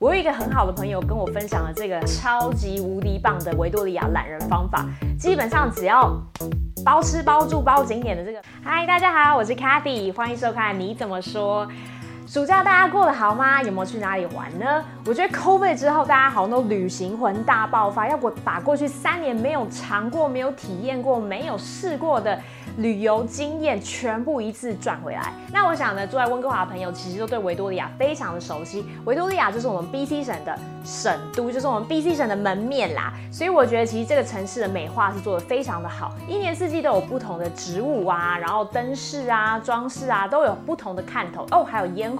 我有一个很好的朋友跟我分享了这个超级无敌棒的维多利亚懒人方法，基本上只要包吃包住包景点的这个。嗨，大家好，我是 Cathy，欢迎收看你怎么说。暑假大家过得好吗？有没有去哪里玩呢？我觉得 COVID 之后，大家好像都旅行魂大爆发，要不把过去三年没有尝过、没有体验过、没有试过的旅游经验全部一次赚回来。那我想呢，住在温哥华的朋友其实都对维多利亚非常的熟悉。维多利亚就是我们 BC 省的省都，就是我们 BC 省的门面啦。所以我觉得其实这个城市的美化是做的非常的好，一年四季都有不同的植物啊，然后灯饰啊、装饰啊都有不同的看头哦，还有烟。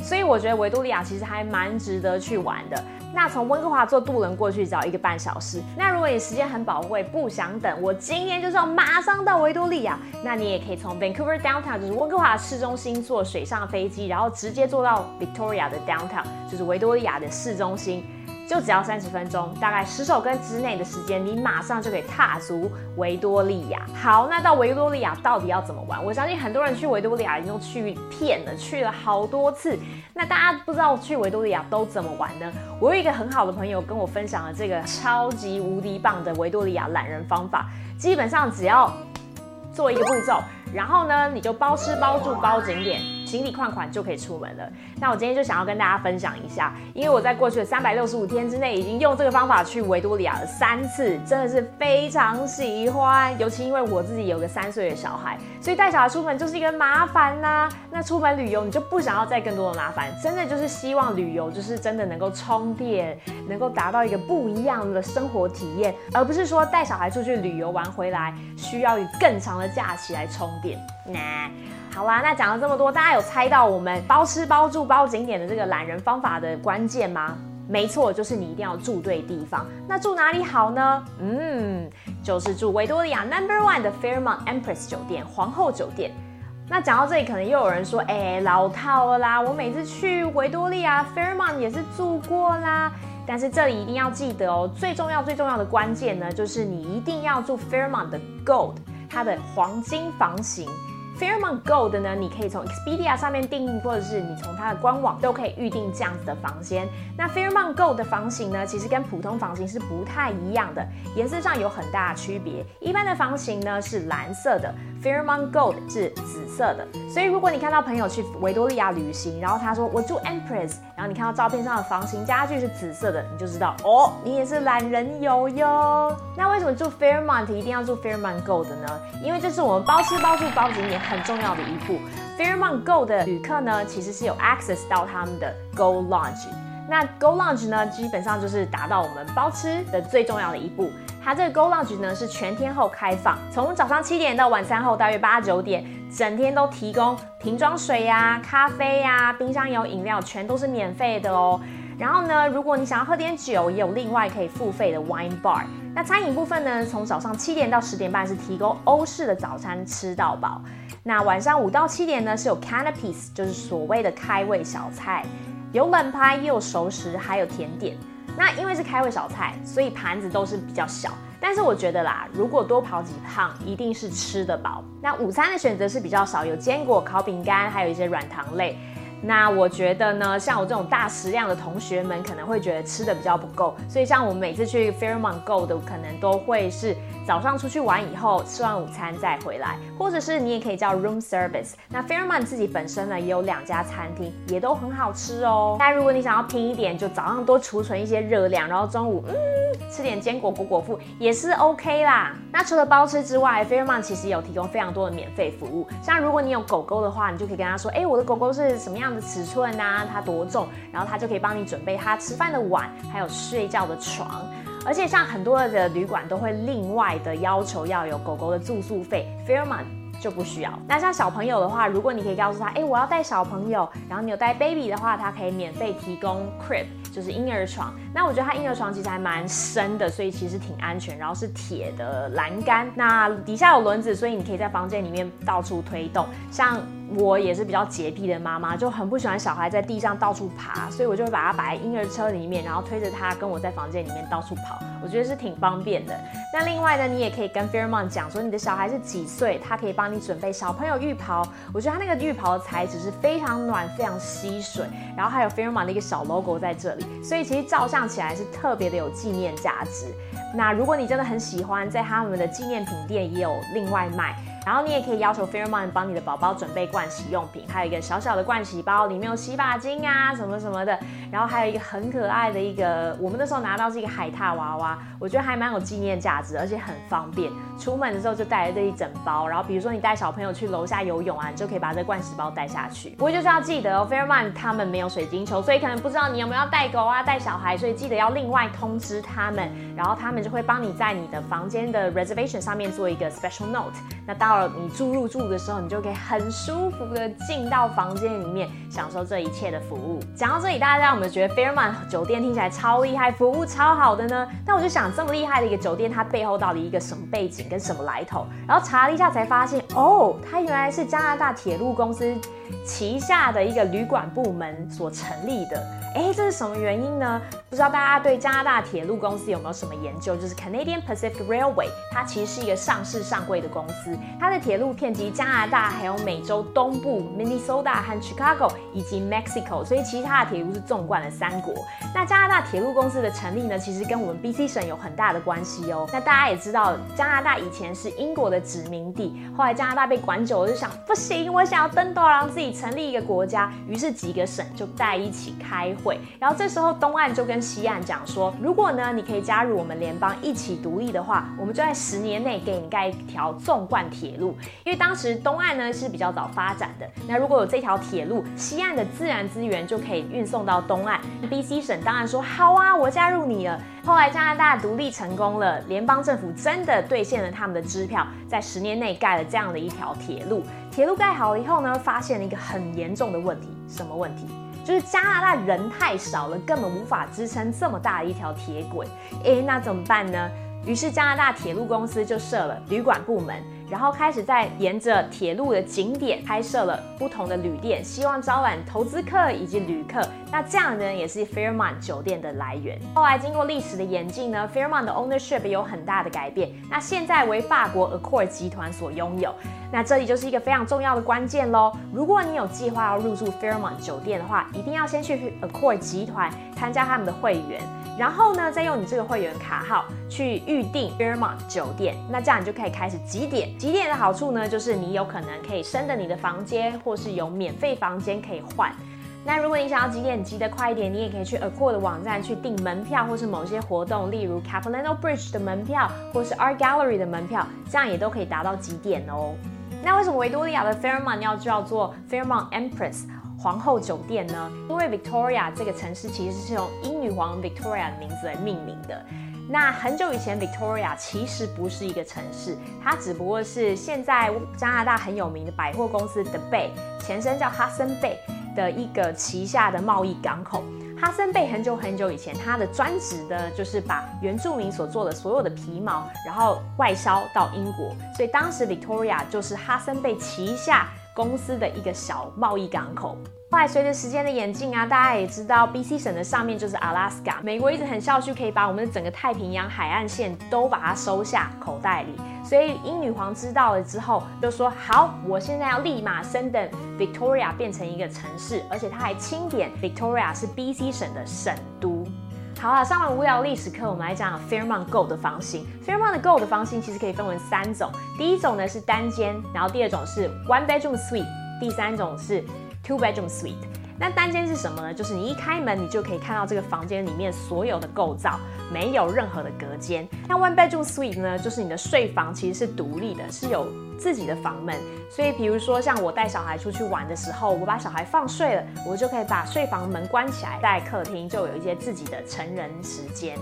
所以我觉得维多利亚其实还蛮值得去玩的。那从温哥华坐渡轮过去只要一个半小时。那如果你时间很宝贵，不想等，我今天就是要马上到维多利亚，那你也可以从 Vancouver Downtown，就是温哥华市中心坐水上飞机，然后直接坐到 Victoria 的 Downtown，就是维多利亚的市中心。就只要三十分钟，大概十首歌之内的时间，你马上就可以踏足维多利亚。好，那到维多利亚到底要怎么玩？我相信很多人去维多利亚已经都去骗了，去了好多次。那大家不知道去维多利亚都怎么玩呢？我有一个很好的朋友跟我分享了这个超级无敌棒的维多利亚懒人方法，基本上只要做一个步骤。然后呢，你就包吃包住包景点，行李款款就可以出门了。那我今天就想要跟大家分享一下，因为我在过去的三百六十五天之内，已经用这个方法去维多利亚了三次，真的是非常喜欢。尤其因为我自己有个三岁的小孩，所以带小孩出门就是一个麻烦呐。那出门旅游，你就不想要再更多的麻烦，真的就是希望旅游就是真的能够充电，能够达到一个不一样的生活体验，而不是说带小孩出去旅游玩回来，需要以更长的假期来充。电那好啦，那讲了这么多，大家有猜到我们包吃包住包景点的这个懒人方法的关键吗？没错，就是你一定要住对地方。那住哪里好呢？嗯，就是住维多利亚 Number One 的 Fairmont Empress 酒店皇后酒店。那讲到这里，可能又有人说，哎，老套啦！我每次去维多利亚 Fairmont 也是住过啦。但是这里一定要记得哦，最重要最重要的关键呢，就是你一定要住 Fairmont 的 Gold。它的黄金房型，Fairmont Gold 呢，你可以从 Expedia 上面订，或者是你从它的官网都可以预定这样子的房间。那 Fairmont Gold 的房型呢，其实跟普通房型是不太一样的，颜色上有很大的区别。一般的房型呢是蓝色的。Fairmont Gold 是紫色的，所以如果你看到朋友去维多利亚旅行，然后他说我住 Empress，然后你看到照片上的房型家具是紫色的，你就知道哦，你也是懒人游哟。那为什么住 Fairmont 一定要住 Fairmont Gold 呢？因为这是我们包吃包住包景点很重要的一步。Fairmont Gold 的旅客呢，其实是有 access 到他们的 Gold Lounge。那 Go Lounge 呢，基本上就是达到我们包吃的最重要的一步。它这个 Go Lounge 呢是全天候开放，从早上七点到晚餐后大约八九点，整天都提供瓶装水呀、咖啡呀、冰箱有饮料，全都是免费的哦。然后呢，如果你想要喝点酒，也有另外可以付费的 Wine Bar。那餐饮部分呢，从早上七点到十点半是提供欧式的早餐吃到饱。那晚上五到七点呢是有 Canapes，就是所谓的开胃小菜。有冷拍，也有熟食，还有甜点。那因为是开胃小菜，所以盘子都是比较小。但是我觉得啦，如果多跑几趟，一定是吃得饱。那午餐的选择是比较少，有坚果、烤饼干，还有一些软糖类。那我觉得呢，像我这种大食量的同学们可能会觉得吃的比较不够，所以像我们每次去 Fairmont Go 的，可能都会是早上出去玩以后吃完午餐再回来，或者是你也可以叫 room service。那 Fairmont 自己本身呢也有两家餐厅，也都很好吃哦。那如果你想要拼一点，就早上多储存一些热量，然后中午嗯吃点坚果果果腹也是 OK 啦。那除了包吃之外，Fairmont 其实有提供非常多的免费服务，像如果你有狗狗的话，你就可以跟他说，哎，我的狗狗是什么样？的尺寸呐，它多重，然后它就可以帮你准备它吃饭的碗，还有睡觉的床。而且像很多的旅馆都会另外的要求要有狗狗的住宿费，Fairmont 就不需要。那像小朋友的话，如果你可以告诉他，哎，我要带小朋友，然后你有带 baby 的话，他可以免费提供 crib，就是婴儿床。那我觉得它婴儿床其实还蛮深的，所以其实挺安全。然后是铁的栏杆，那底下有轮子，所以你可以在房间里面到处推动。像我也是比较洁癖的妈妈，就很不喜欢小孩在地上到处爬，所以我就会把它摆在婴儿车里面，然后推着它跟我在房间里面到处跑，我觉得是挺方便的。那另外呢，你也可以跟 Fairmont 讲说你的小孩是几岁，他可以帮你准备小朋友浴袍。我觉得他那个浴袍的材质是非常暖、非常吸水，然后还有 Fairmont 的一个小 logo 在这里，所以其实照相起来是特别的有纪念价值。那如果你真的很喜欢，在他们的纪念品店也有另外卖。然后你也可以要求 Fairmont 帮你的宝宝准备盥洗用品，还有一个小小的盥洗包，里面有洗发精啊什么什么的。然后还有一个很可爱的一个，我们那时候拿到是一个海獭娃娃，我觉得还蛮有纪念价值，而且很方便。出门的时候就带着这一整包。然后比如说你带小朋友去楼下游泳啊，你就可以把这盥洗包带下去。不过就是要记得哦，Fairmont 他们没有水晶球，所以可能不知道你有没有要带狗啊、带小孩，所以记得要另外通知他们，然后他们就会帮你在你的房间的 reservation 上面做一个 special note。那到你住入住。的时候，你就可以很舒服的进到房间里面，享受这一切的服务。讲到这里，大家有没有觉得 Fairmont 酒店听起来超厉害，服务超好的呢？但我就想，这么厉害的一个酒店，它背后到底一个什么背景跟什么来头？然后查了一下，才发现，哦，它原来是加拿大铁路公司旗下的一个旅馆部门所成立的。哎，这是什么原因呢？不知道大家对加拿大铁路公司有没有什么研究？就是 Canadian Pacific Railway，它其实是一个上市上柜的公司，它的铁路遍及加拿大，还有美洲东部 Minnesota 和 Chicago 以及 Mexico，所以其实它的铁路是纵贯了三国。那加拿大铁路公司的成立呢，其实跟我们 BC 省有很大的关系哦。那大家也知道，加拿大以前是英国的殖民地，后来加拿大被管久了，就想不行，我想要登多让自己成立一个国家，于是几个省就在一起开会，然后这时候东岸就跟西岸讲说，如果呢，你可以加入我们联邦一起独立的话，我们就在十年内给你盖一条纵贯铁路。因为当时东岸呢是比较早发展的，那如果有这条铁路，西岸的自然资源就可以运送到东岸。BC 省当然说好啊，我加入你了。后来加拿大独立成功了，联邦政府真的兑现了他们的支票，在十年内盖了这样的一条铁路。铁路盖好了以后呢，发现了一个很严重的问题，什么问题？就是加拿大人太少了，根本无法支撑这么大的一条铁轨。诶，那怎么办呢？于是加拿大铁路公司就设了旅馆部门。然后开始在沿着铁路的景点开设了不同的旅店，希望招揽投资客以及旅客。那这样呢，也是 Fairmont 酒店的来源。后来经过历史的演进呢，Fairmont 的 ownership 有很大的改变。那现在为法国 Accor 集团所拥有。那这里就是一个非常重要的关键喽。如果你有计划要入住 Fairmont 酒店的话，一定要先去 Accor 集团参加他们的会员，然后呢，再用你这个会员卡号去预订 Fairmont 酒店。那这样你就可以开始几点？几点的好处呢，就是你有可能可以升的你的房间，或是有免费房间可以换。那如果你想要几点急得快一点，你也可以去 Accor 的网站去订门票，或是某些活动，例如 Capilano Bridge 的门票，或是 Art Gallery 的门票，这样也都可以达到几点哦。那为什么维多利亚的 Fairmont 要叫做 Fairmont Empress 皇后酒店呢？因为 Victoria 这个城市其实是用英女皇 Victoria 的名字来命名的。那很久以前，Victoria 其实不是一个城市，它只不过是现在加拿大很有名的百货公司 The Bay，前身叫 Hudson Bay 的一个旗下的贸易港口。哈森贝很久很久以前，它的专职的就是把原住民所做的所有的皮毛，然后外销到英国，所以当时 Victoria 就是哈森贝旗下公司的一个小贸易港口。后来随着时间的演进啊，大家也知道，BC 省的上面就是 Alaska。美国一直很笑趣，可以把我们的整个太平洋海岸线都把它收下口袋里。所以英女皇知道了之后，就说：“好，我现在要立马升等 Victoria 变成一个城市，而且他还钦点 Victoria 是 BC 省的省都。”好啊，上完无聊历史课，我们来讲 Fairmont Gold 的房型。Fairmont Gold 的房型其实可以分为三种，第一种呢是单间，然后第二种是 One Bedroom Suite，第三种是。Two bedroom suite，那单间是什么呢？就是你一开门，你就可以看到这个房间里面所有的构造，没有任何的隔间。那 One bedroom suite 呢，就是你的睡房其实是独立的，是有自己的房门。所以，比如说像我带小孩出去玩的时候，我把小孩放睡了，我就可以把睡房门关起来，在客厅就有一些自己的成人时间。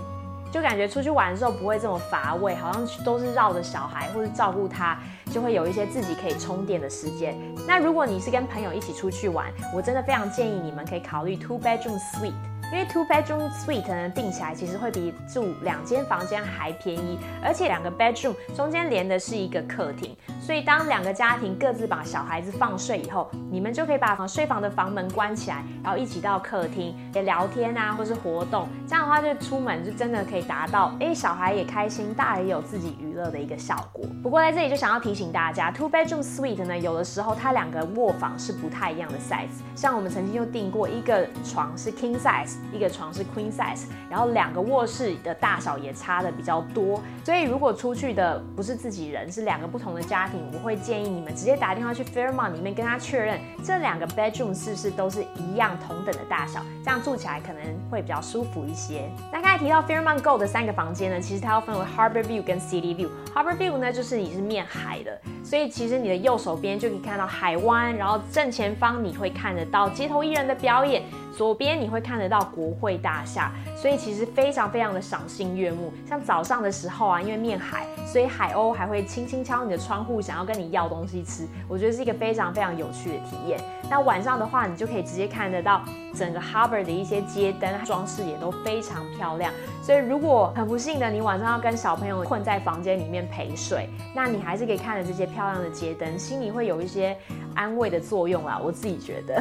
就感觉出去玩的时候不会这么乏味，好像都是绕着小孩或者照顾他，就会有一些自己可以充电的时间。那如果你是跟朋友一起出去玩，我真的非常建议你们可以考虑 two bedroom suite，因为 two bedroom suite 呢定起来其实会比住两间房间还便宜，而且两个 bedroom 中间连的是一个客厅，所以当两个家庭各自把小孩子放睡以后，你们就可以把房睡房的房门关起来，然后一起到客厅也聊天啊，或是活动。这样的话，就出门就真的可以达到，哎，小孩也开心，大人也有自己娱乐的一个效果。不过在这里就想要提醒大家，two bedroom suite 呢，有的时候它两个卧房是不太一样的 size。像我们曾经就订过一个床是 king size，一个床是 queen size，然后两个卧室的大小也差的比较多。所以如果出去的不是自己人，是两个不同的家我会建议你们直接打电话去 Fairmont 里面跟他确认这两个 bedroom 是不是都是一样同等的大小，这样住起来可能会比较舒服一些。那刚才提到 Fairmont Go 的三个房间呢，其实它要分为 Harbor View 跟 City View。Harbor View 呢就是你是面海的，所以其实你的右手边就可以看到海湾，然后正前方你会看得到街头艺人的表演。左边你会看得到国会大厦，所以其实非常非常的赏心悦目。像早上的时候啊，因为面海，所以海鸥还会轻轻敲你的窗户，想要跟你要东西吃。我觉得是一个非常非常有趣的体验。那晚上的话，你就可以直接看得到整个 Harbor 的一些街灯装饰也都非常漂亮。所以如果很不幸的你晚上要跟小朋友困在房间里面陪睡，那你还是可以看着这些漂亮的街灯，心里会有一些安慰的作用啦。我自己觉得。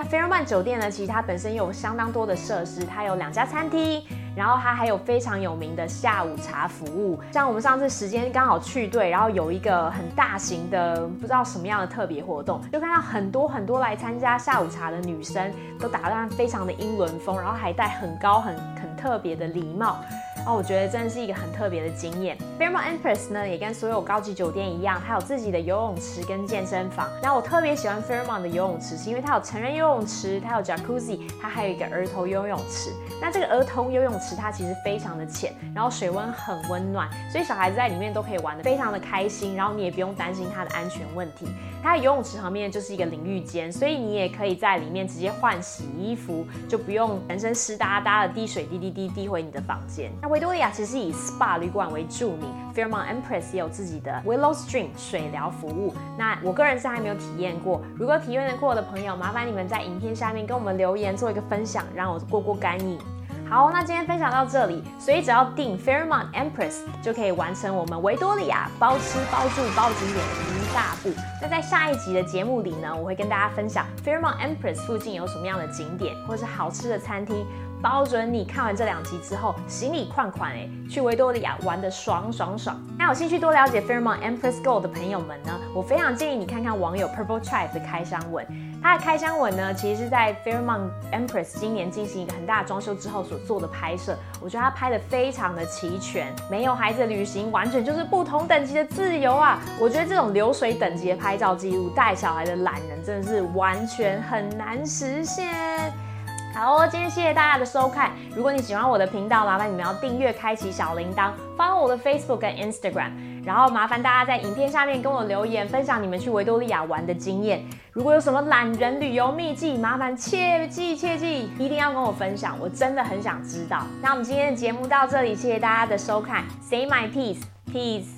那 Fairmont 酒店呢？其实它本身有相当多的设施，它有两家餐厅，然后它还有非常有名的下午茶服务。像我们上次时间刚好去对，然后有一个很大型的不知道什么样的特别活动，就看到很多很多来参加下午茶的女生都打扮非常的英伦风，然后还戴很高很很特别的礼帽。哦，我觉得真的是一个很特别的经验。Fairmont Empress 呢，也跟所有高级酒店一样，它有自己的游泳池跟健身房。那我特别喜欢 Fairmont 的游泳池，是因为它有成人游泳池，它有 Jacuzzi，它还有一个儿童游泳池。那这个儿童游泳池它其实非常的浅，然后水温很温暖，所以小孩子在里面都可以玩的非常的开心，然后你也不用担心它的安全问题。它的游泳池旁边就是一个淋浴间，所以你也可以在里面直接换洗衣服，就不用全身湿哒哒的滴水滴滴滴滴回你的房间。维多利亚其实以 SPA 旅馆为著名，Fairmont Empress 也有自己的 Willow Stream 水疗服务。那我个人是还没有体验过，如果体验过的朋友，麻烦你们在影片下面跟我们留言做一个分享，让我过过干瘾。好，那今天分享到这里，所以只要订 Fairmont Empress 就可以完成我们维多利亚包吃包住包景点的一大步。那在下一集的节目里呢，我会跟大家分享 Fairmont Empress 附近有什么样的景点，或是好吃的餐厅。包准你看完这两集之后，行李款款哎，去维多利亚玩的爽爽爽。那有兴趣多了解 Fairmont Empress Gold 的朋友们呢，我非常建议你看看网友 Purple Tribe 的开箱文。它的开箱文呢，其实是在 Fairmont Empress 今年进行一个很大的装修之后所做的拍摄。我觉得它拍的非常的齐全，没有孩子旅行，完全就是不同等级的自由啊！我觉得这种流水等级的拍照记录，带小孩的懒人真的是完全很难实现。好哦，今天谢谢大家的收看。如果你喜欢我的频道，麻烦你们要订阅、开启小铃铛，follow 我的 Facebook 跟 Instagram。然后麻烦大家在影片下面跟我留言，分享你们去维多利亚玩的经验。如果有什么懒人旅游秘籍，麻烦切记切记，一定要跟我分享，我真的很想知道。那我们今天的节目到这里，谢谢大家的收看。Say my peace, peace.